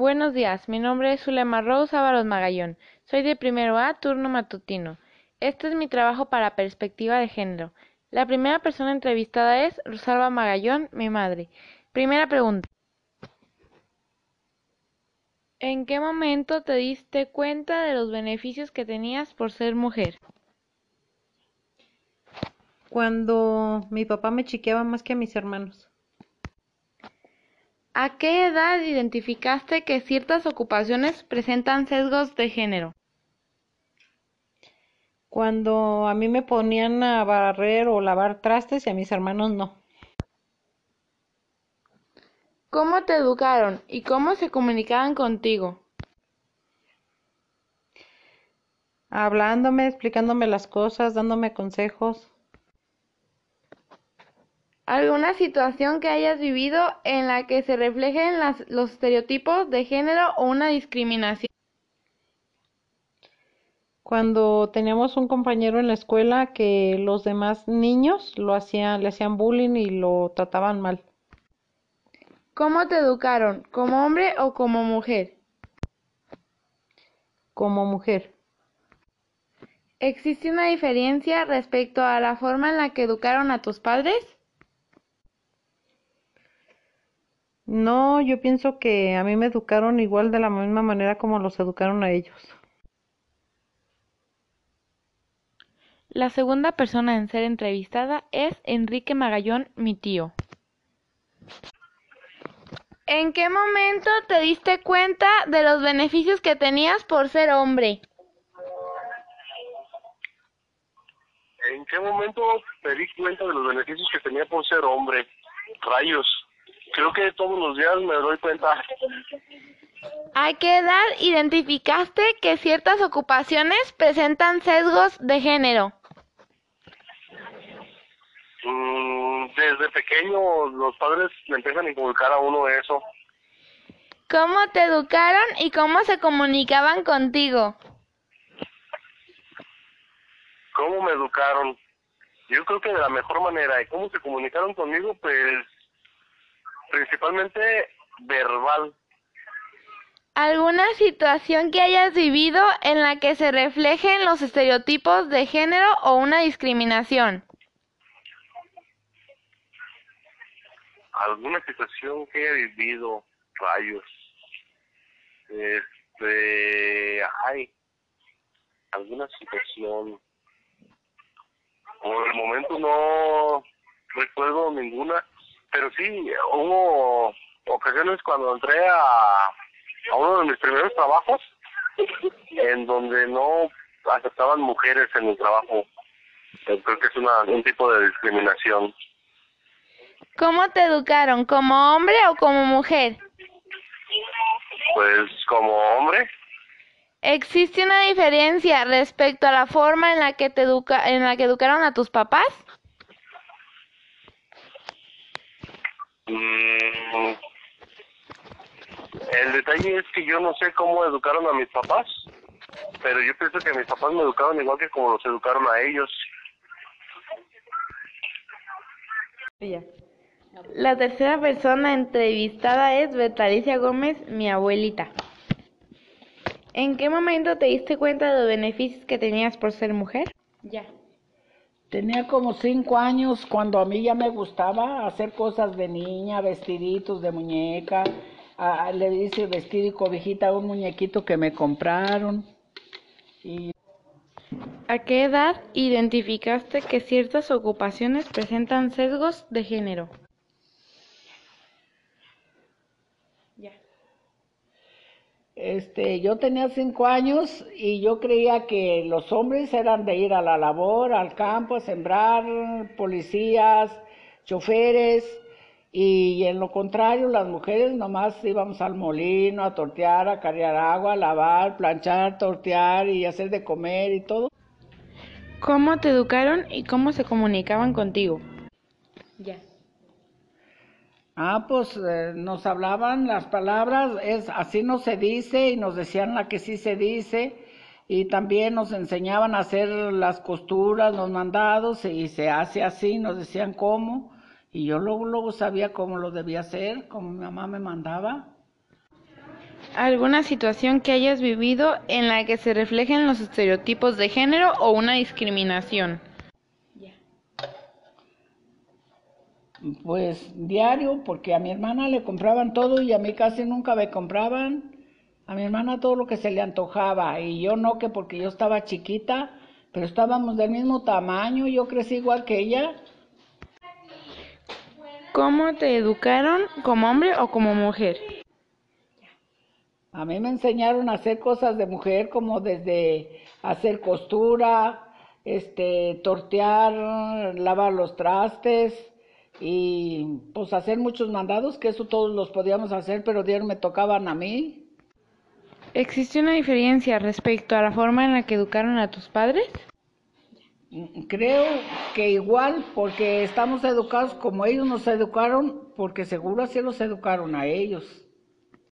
Buenos días, mi nombre es Zulema Rose Ávaros Magallón. Soy de primero A, turno matutino. Este es mi trabajo para Perspectiva de Género. La primera persona entrevistada es Rosalba Magallón, mi madre. Primera pregunta. ¿En qué momento te diste cuenta de los beneficios que tenías por ser mujer? Cuando mi papá me chiqueaba más que a mis hermanos. ¿A qué edad identificaste que ciertas ocupaciones presentan sesgos de género? Cuando a mí me ponían a barrer o lavar trastes y a mis hermanos no. ¿Cómo te educaron y cómo se comunicaban contigo? Hablándome, explicándome las cosas, dándome consejos. ¿Alguna situación que hayas vivido en la que se reflejen las, los estereotipos de género o una discriminación? Cuando teníamos un compañero en la escuela que los demás niños lo hacían, le hacían bullying y lo trataban mal. ¿Cómo te educaron? ¿Como hombre o como mujer? Como mujer. ¿Existe una diferencia respecto a la forma en la que educaron a tus padres? No, yo pienso que a mí me educaron igual de la misma manera como los educaron a ellos. La segunda persona en ser entrevistada es Enrique Magallón, mi tío. ¿En qué momento te diste cuenta de los beneficios que tenías por ser hombre? ¿En qué momento me di cuenta de los beneficios que tenía por ser hombre? Rayos creo que todos los días me doy cuenta. ¿A qué edad identificaste que ciertas ocupaciones presentan sesgos de género? Mm, desde pequeño los padres le empiezan a inculcar a uno eso. ¿Cómo te educaron y cómo se comunicaban contigo? ¿Cómo me educaron? Yo creo que de la mejor manera. ¿Y cómo se comunicaron conmigo? Pues principalmente verbal. ¿Alguna situación que hayas vivido en la que se reflejen los estereotipos de género o una discriminación? ¿Alguna situación que haya vivido, rayos? Este, hay alguna situación. Por el momento no recuerdo ninguna pero sí, hubo ocasiones cuando entré a, a uno de mis primeros trabajos en donde no aceptaban mujeres en el trabajo. Creo que es una, un tipo de discriminación. ¿Cómo te educaron? ¿Como hombre o como mujer? Pues como hombre. ¿Existe una diferencia respecto a la forma en la que te educa en la que educaron a tus papás? Mm, el detalle es que yo no sé cómo educaron a mis papás, pero yo pienso que mis papás me educaron igual que como los educaron a ellos. La tercera persona entrevistada es Betalicia Gómez, mi abuelita. ¿En qué momento te diste cuenta de los beneficios que tenías por ser mujer? Ya. Tenía como cinco años cuando a mí ya me gustaba hacer cosas de niña, vestiditos de muñeca. le dice vestido y cobijita a un muñequito que me compraron. Y... ¿A qué edad identificaste que ciertas ocupaciones presentan sesgos de género? Este, yo tenía cinco años y yo creía que los hombres eran de ir a la labor, al campo, a sembrar, policías, choferes, y en lo contrario, las mujeres nomás íbamos al molino a tortear, a cargar agua, a lavar, planchar, tortear y hacer de comer y todo. ¿Cómo te educaron y cómo se comunicaban contigo? Ya. Ah, pues eh, nos hablaban las palabras, es así no se dice y nos decían la que sí se dice y también nos enseñaban a hacer las costuras, los mandados y se hace así, nos decían cómo y yo luego, luego sabía cómo lo debía hacer, como mi mamá me mandaba. ¿Alguna situación que hayas vivido en la que se reflejen los estereotipos de género o una discriminación? Pues diario, porque a mi hermana le compraban todo y a mí casi nunca me compraban. A mi hermana todo lo que se le antojaba y yo no, que porque yo estaba chiquita, pero estábamos del mismo tamaño, yo crecí igual que ella. ¿Cómo te educaron como hombre o como mujer? A mí me enseñaron a hacer cosas de mujer, como desde hacer costura, este, tortear, lavar los trastes y pues hacer muchos mandados, que eso todos los podíamos hacer, pero diario me tocaban a mí. ¿Existe una diferencia respecto a la forma en la que educaron a tus padres? Creo que igual, porque estamos educados como ellos nos educaron, porque seguro así los educaron a ellos.